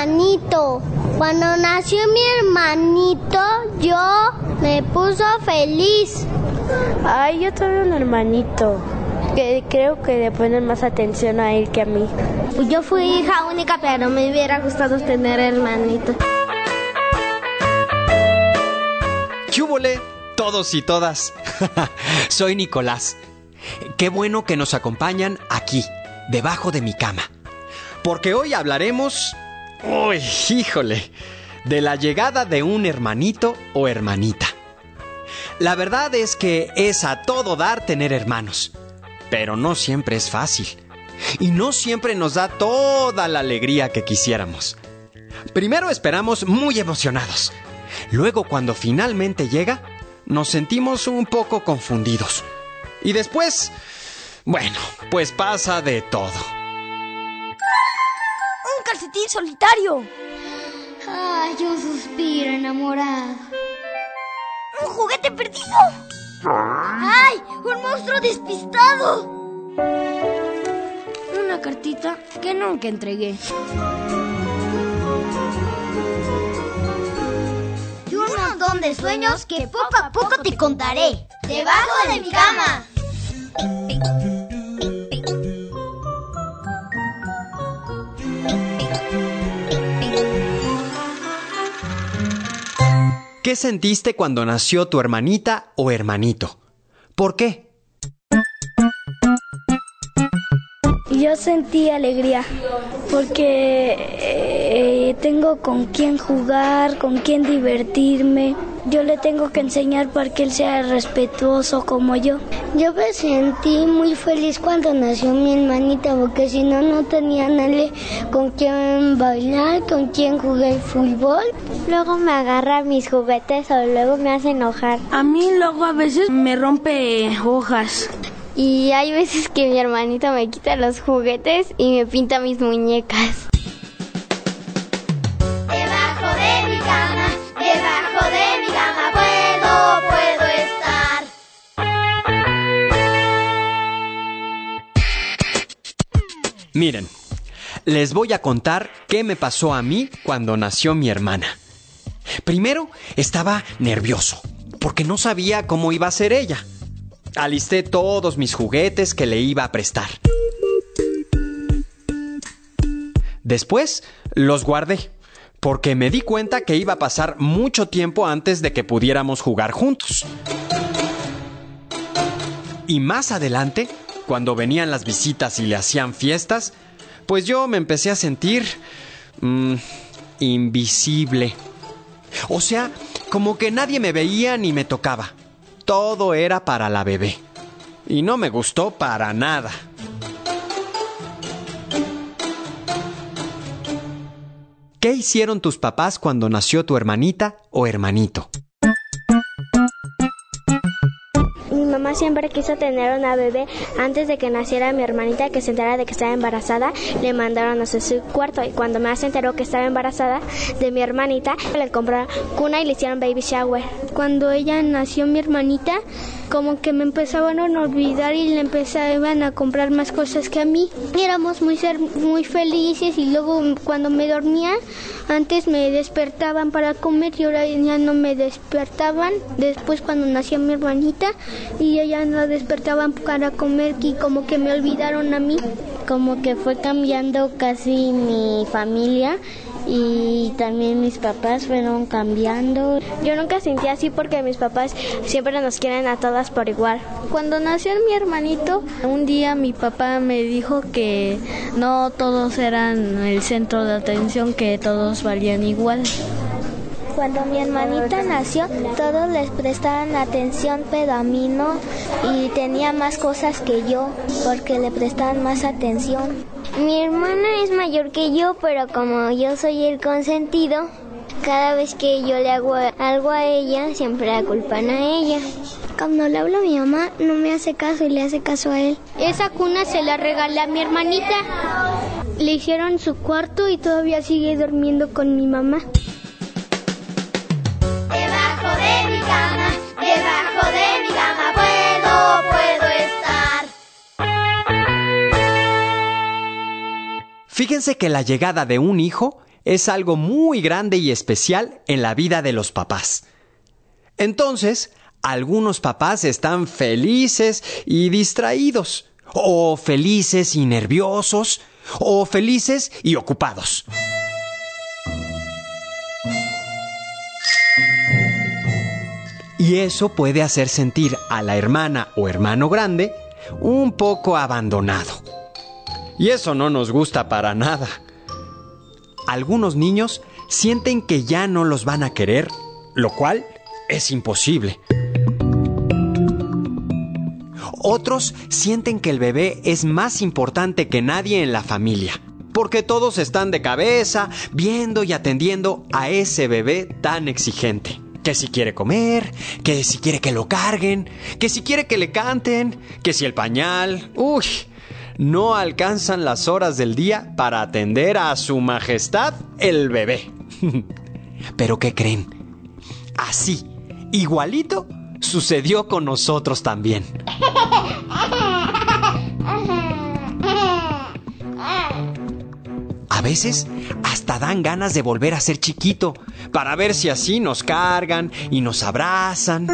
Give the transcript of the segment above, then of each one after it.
hermanito. Cuando nació mi hermanito, yo me puso feliz. Ay, yo tuve un hermanito que creo que le ponen más atención a él que a mí. Yo fui hija única, pero me hubiera gustado tener hermanito. ¡Chúbole! Todos y todas. Soy Nicolás. Qué bueno que nos acompañan aquí, debajo de mi cama. Porque hoy hablaremos... ¡Uy, híjole! De la llegada de un hermanito o hermanita. La verdad es que es a todo dar tener hermanos. Pero no siempre es fácil. Y no siempre nos da toda la alegría que quisiéramos. Primero esperamos muy emocionados. Luego cuando finalmente llega, nos sentimos un poco confundidos. Y después, bueno, pues pasa de todo. ¡Un solitario! Ay, yo suspiro enamorado. ¡Un juguete perdido! ¡Ay! ¡Un monstruo despistado! Una cartita que nunca entregué. Y un montón de sueños que poco a poco te contaré. Debajo de mi cama. ¿Qué sentiste cuando nació tu hermanita o hermanito? ¿Por qué? Yo sentí alegría porque eh, tengo con quién jugar, con quién divertirme. Yo le tengo que enseñar para que él sea respetuoso como yo. Yo me sentí muy feliz cuando nació mi hermanita porque si no, no tenía nadie con quien bailar, con quien jugar fútbol. Luego me agarra mis juguetes o luego me hace enojar. A mí luego a veces me rompe hojas. Y hay veces que mi hermanito me quita los juguetes y me pinta mis muñecas. Miren, les voy a contar qué me pasó a mí cuando nació mi hermana. Primero, estaba nervioso, porque no sabía cómo iba a ser ella. Alisté todos mis juguetes que le iba a prestar. Después, los guardé, porque me di cuenta que iba a pasar mucho tiempo antes de que pudiéramos jugar juntos. Y más adelante, cuando venían las visitas y le hacían fiestas, pues yo me empecé a sentir mm, invisible. O sea, como que nadie me veía ni me tocaba. Todo era para la bebé. Y no me gustó para nada. ¿Qué hicieron tus papás cuando nació tu hermanita o hermanito? Mi mamá siempre quiso tener una bebé. Antes de que naciera mi hermanita, que se enterara de que estaba embarazada, le mandaron a su cuarto. Y cuando me se enteró que estaba embarazada de mi hermanita, le compraron cuna y le hicieron baby shower. Cuando ella nació mi hermanita, como que me empezaban a olvidar y le empezaban a comprar más cosas que a mí. Éramos muy, ser, muy felices y luego cuando me dormía, antes me despertaban para comer y ahora ya no me despertaban. Después cuando nació mi hermanita y ella no despertaban para comer y como que me olvidaron a mí. Como que fue cambiando casi mi familia y también mis papás fueron cambiando. Yo nunca sentí así porque mis papás siempre nos quieren a todas por igual. Cuando nació mi hermanito, un día mi papá me dijo que no todos eran el centro de atención, que todos valían igual. Cuando mi hermanita nació, todos les prestaban atención, pero a mí no. Y tenía más cosas que yo, porque le prestaban más atención. Mi hermana es mayor que yo, pero como yo soy el consentido, cada vez que yo le hago algo a ella, siempre la culpan a ella. Cuando le hablo a mi mamá, no me hace caso y le hace caso a él. Esa cuna se la regalé a mi hermanita. Le hicieron su cuarto y todavía sigue durmiendo con mi mamá. Fíjense que la llegada de un hijo es algo muy grande y especial en la vida de los papás. Entonces, algunos papás están felices y distraídos, o felices y nerviosos, o felices y ocupados. Y eso puede hacer sentir a la hermana o hermano grande un poco abandonado. Y eso no nos gusta para nada. Algunos niños sienten que ya no los van a querer, lo cual es imposible. Otros sienten que el bebé es más importante que nadie en la familia, porque todos están de cabeza viendo y atendiendo a ese bebé tan exigente. Que si quiere comer, que si quiere que lo carguen, que si quiere que le canten, que si el pañal... Uy, no alcanzan las horas del día para atender a su majestad el bebé. Pero ¿qué creen? Así, igualito, sucedió con nosotros también. A veces hasta dan ganas de volver a ser chiquito para ver si así nos cargan y nos abrazan.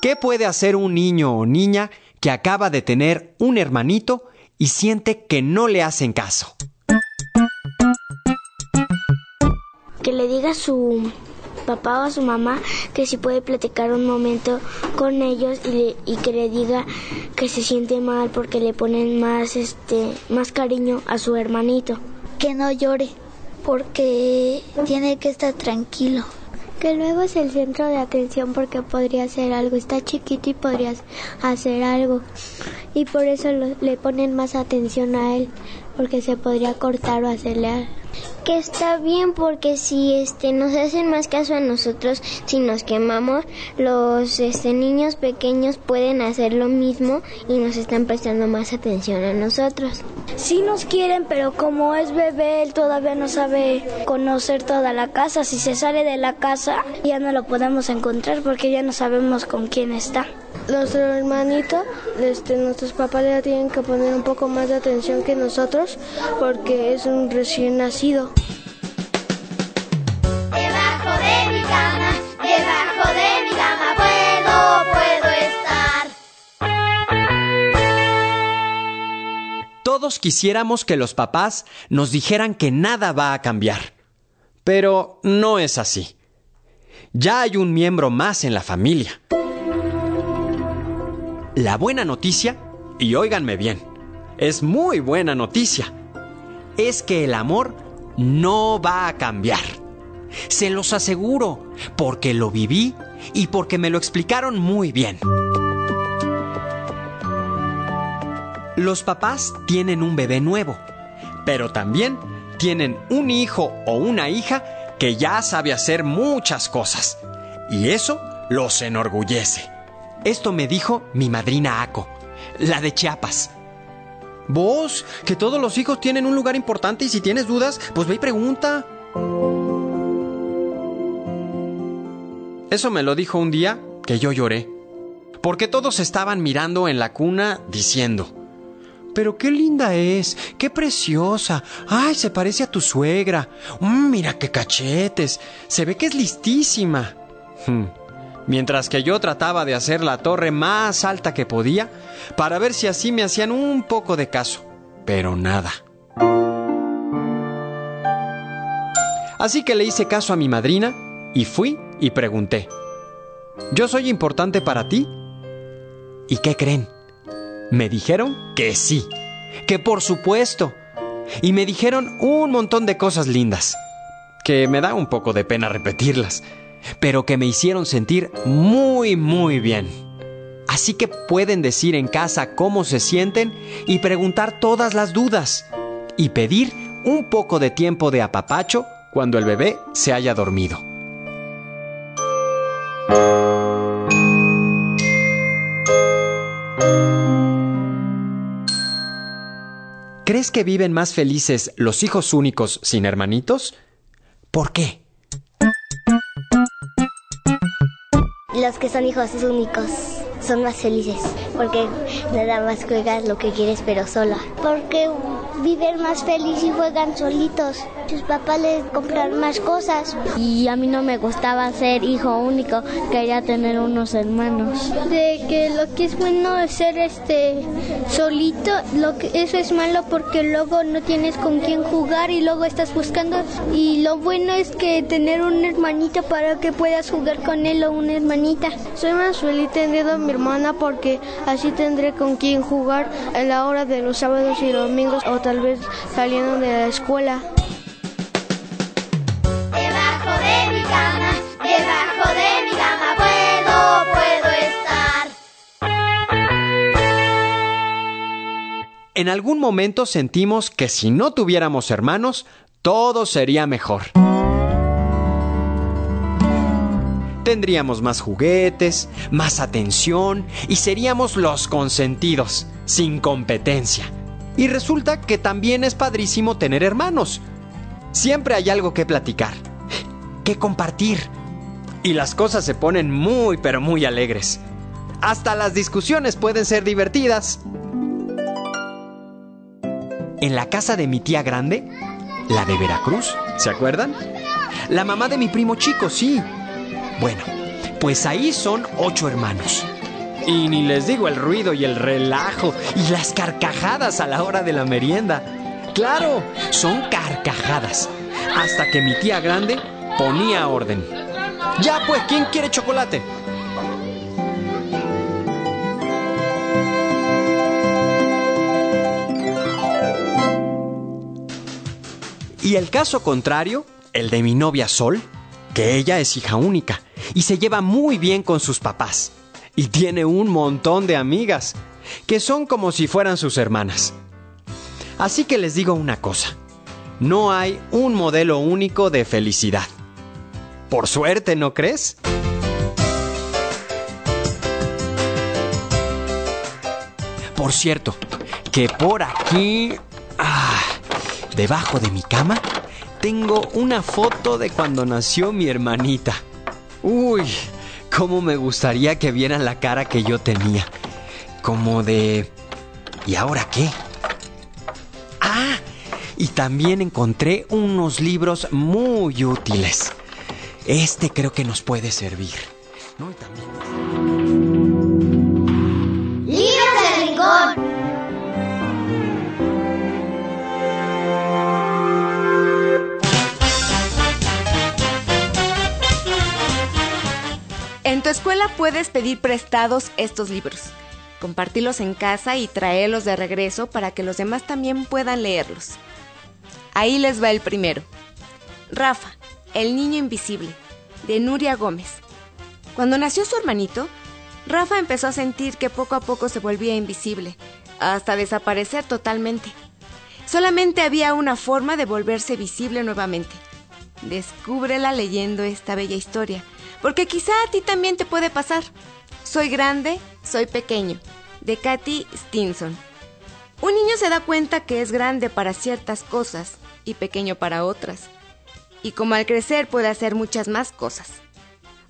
¿Qué puede hacer un niño o niña que acaba de tener un hermanito y siente que no le hacen caso? Que le diga su papá o a su mamá que si puede platicar un momento con ellos y, y, que le diga que se siente mal porque le ponen más este más cariño a su hermanito que no llore porque tiene que estar tranquilo que luego es el centro de atención porque podría hacer algo. Está chiquito y podría hacer algo. Y por eso lo, le ponen más atención a él porque se podría cortar o hacerle algo que está bien porque si este nos hacen más caso a nosotros si nos quemamos los este niños pequeños pueden hacer lo mismo y nos están prestando más atención a nosotros sí nos quieren pero como es bebé él todavía no sabe conocer toda la casa si se sale de la casa ya no lo podemos encontrar porque ya no sabemos con quién está nuestro hermanito, este, nuestros papás le tienen que poner un poco más de atención que nosotros porque es un recién nacido. Todos quisiéramos que los papás nos dijeran que nada va a cambiar. Pero no es así. Ya hay un miembro más en la familia. La buena noticia, y óiganme bien, es muy buena noticia, es que el amor no va a cambiar. Se los aseguro, porque lo viví y porque me lo explicaron muy bien. Los papás tienen un bebé nuevo, pero también tienen un hijo o una hija que ya sabe hacer muchas cosas, y eso los enorgullece. Esto me dijo mi madrina Aco, la de Chiapas. Vos, que todos los hijos tienen un lugar importante y si tienes dudas, pues ve y pregunta. Eso me lo dijo un día que yo lloré, porque todos estaban mirando en la cuna diciendo, pero qué linda es, qué preciosa. Ay, se parece a tu suegra. Mm, mira qué cachetes. Se ve que es listísima. Hmm mientras que yo trataba de hacer la torre más alta que podía para ver si así me hacían un poco de caso, pero nada. Así que le hice caso a mi madrina y fui y pregunté, ¿yo soy importante para ti? ¿Y qué creen? Me dijeron que sí, que por supuesto. Y me dijeron un montón de cosas lindas, que me da un poco de pena repetirlas pero que me hicieron sentir muy, muy bien. Así que pueden decir en casa cómo se sienten y preguntar todas las dudas y pedir un poco de tiempo de apapacho cuando el bebé se haya dormido. ¿Crees que viven más felices los hijos únicos sin hermanitos? ¿Por qué? Los que son hijos únicos. son más felices porque nada más juegas lo que quieres pero sola. Porque viven más feliz y juegan solitos. Sus papás les compran más cosas. Y a mí no me gustaba ser hijo único, quería tener unos hermanos. De que lo que es bueno es ser este solito, lo que eso es malo porque luego no tienes con quién jugar y luego estás buscando y lo bueno es que tener un hermanito para que puedas jugar con él o una hermanita. Soy más feliz teniendo a mi hermana porque así tendré con quién jugar a la hora de los sábados y domingos o tal vez saliendo de la escuela. En algún momento sentimos que si no tuviéramos hermanos, todo sería mejor. Tendríamos más juguetes, más atención y seríamos los consentidos, sin competencia. Y resulta que también es padrísimo tener hermanos. Siempre hay algo que platicar, que compartir. Y las cosas se ponen muy, pero muy alegres. Hasta las discusiones pueden ser divertidas. En la casa de mi tía grande, la de Veracruz, ¿se acuerdan? La mamá de mi primo chico, sí. Bueno, pues ahí son ocho hermanos. Y ni les digo el ruido y el relajo y las carcajadas a la hora de la merienda. Claro, son carcajadas. Hasta que mi tía grande ponía orden. Ya pues, ¿quién quiere chocolate? Y el caso contrario, el de mi novia Sol, que ella es hija única y se lleva muy bien con sus papás. Y tiene un montón de amigas, que son como si fueran sus hermanas. Así que les digo una cosa, no hay un modelo único de felicidad. Por suerte, ¿no crees? Por cierto, que por aquí, debajo de mi cama, tengo una foto de cuando nació mi hermanita. Uy, cómo me gustaría que vieran la cara que yo tenía. Como de... ¿Y ahora qué? Ah, y también encontré unos libros muy útiles. Este creo que nos puede servir. ¿no? Y también... Libros del rincón. En tu escuela puedes pedir prestados estos libros, compartirlos en casa y traerlos de regreso para que los demás también puedan leerlos. Ahí les va el primero. Rafa, el niño invisible, de Nuria Gómez. Cuando nació su hermanito, Rafa empezó a sentir que poco a poco se volvía invisible, hasta desaparecer totalmente. Solamente había una forma de volverse visible nuevamente. Descúbrela leyendo esta bella historia, porque quizá a ti también te puede pasar. Soy grande, soy pequeño, de Katy Stinson. Un niño se da cuenta que es grande para ciertas cosas y pequeño para otras, y como al crecer puede hacer muchas más cosas.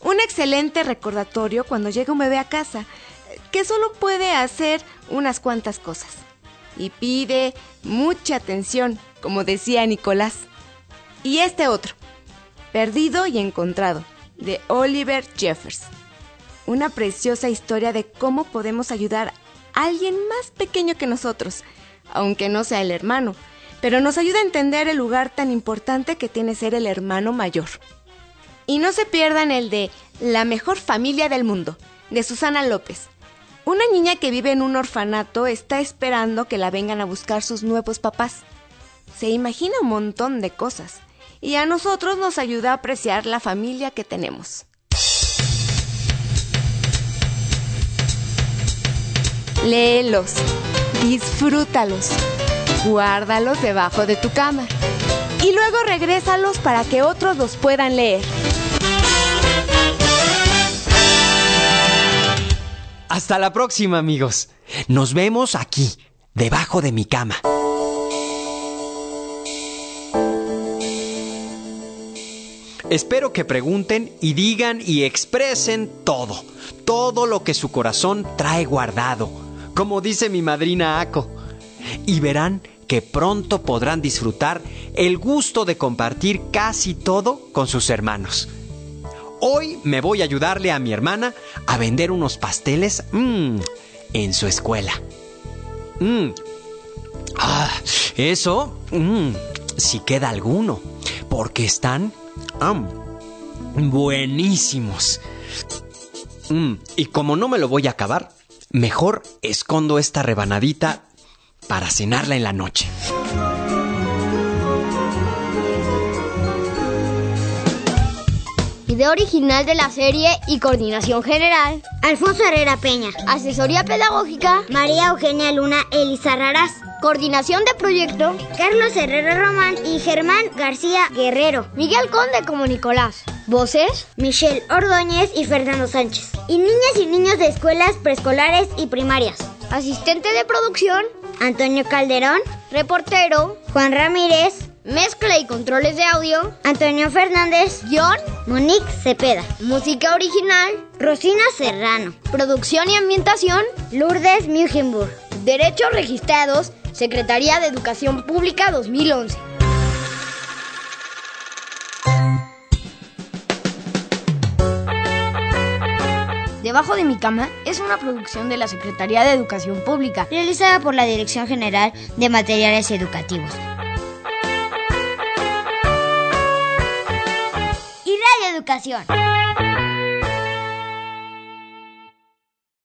Un excelente recordatorio cuando llega un bebé a casa, que solo puede hacer unas cuantas cosas. Y pide mucha atención, como decía Nicolás. Y este otro, Perdido y Encontrado, de Oliver Jeffers. Una preciosa historia de cómo podemos ayudar a alguien más pequeño que nosotros, aunque no sea el hermano, pero nos ayuda a entender el lugar tan importante que tiene ser el hermano mayor. Y no se pierdan el de La mejor familia del mundo, de Susana López. Una niña que vive en un orfanato está esperando que la vengan a buscar sus nuevos papás. Se imagina un montón de cosas y a nosotros nos ayuda a apreciar la familia que tenemos. Léelos, disfrútalos, guárdalos debajo de tu cama y luego regrésalos para que otros los puedan leer. Hasta la próxima, amigos. Nos vemos aquí, debajo de mi cama. Espero que pregunten y digan y expresen todo, todo lo que su corazón trae guardado, como dice mi madrina Aco. Y verán que pronto podrán disfrutar el gusto de compartir casi todo con sus hermanos. Hoy me voy a ayudarle a mi hermana a vender unos pasteles mmm, en su escuela. Mmm. Ah, eso, mmm, si queda alguno, porque están buenísimos. Mm, y como no me lo voy a acabar, mejor escondo esta rebanadita para cenarla en la noche. Idea original de la serie y coordinación general. Alfonso Herrera Peña. Asesoría pedagógica. María Eugenia Luna Elisa Raraz. Coordinación de proyecto. Carlos Herrera Román y Germán García Guerrero. Miguel Conde como Nicolás. Voces. Michelle Ordóñez y Fernando Sánchez. Y niñas y niños de escuelas preescolares y primarias. Asistente de producción. Antonio Calderón. Reportero. Juan Ramírez. Mezcla y controles de audio. Antonio Fernández. Guión. Monique Cepeda. Música original. Rosina Serrano. Producción y ambientación. Lourdes Mugenburg. Derechos registrados. Secretaría de Educación Pública 2011. Debajo de mi cama es una producción de la Secretaría de Educación Pública, realizada por la Dirección General de Materiales Educativos. Y Radio Educación.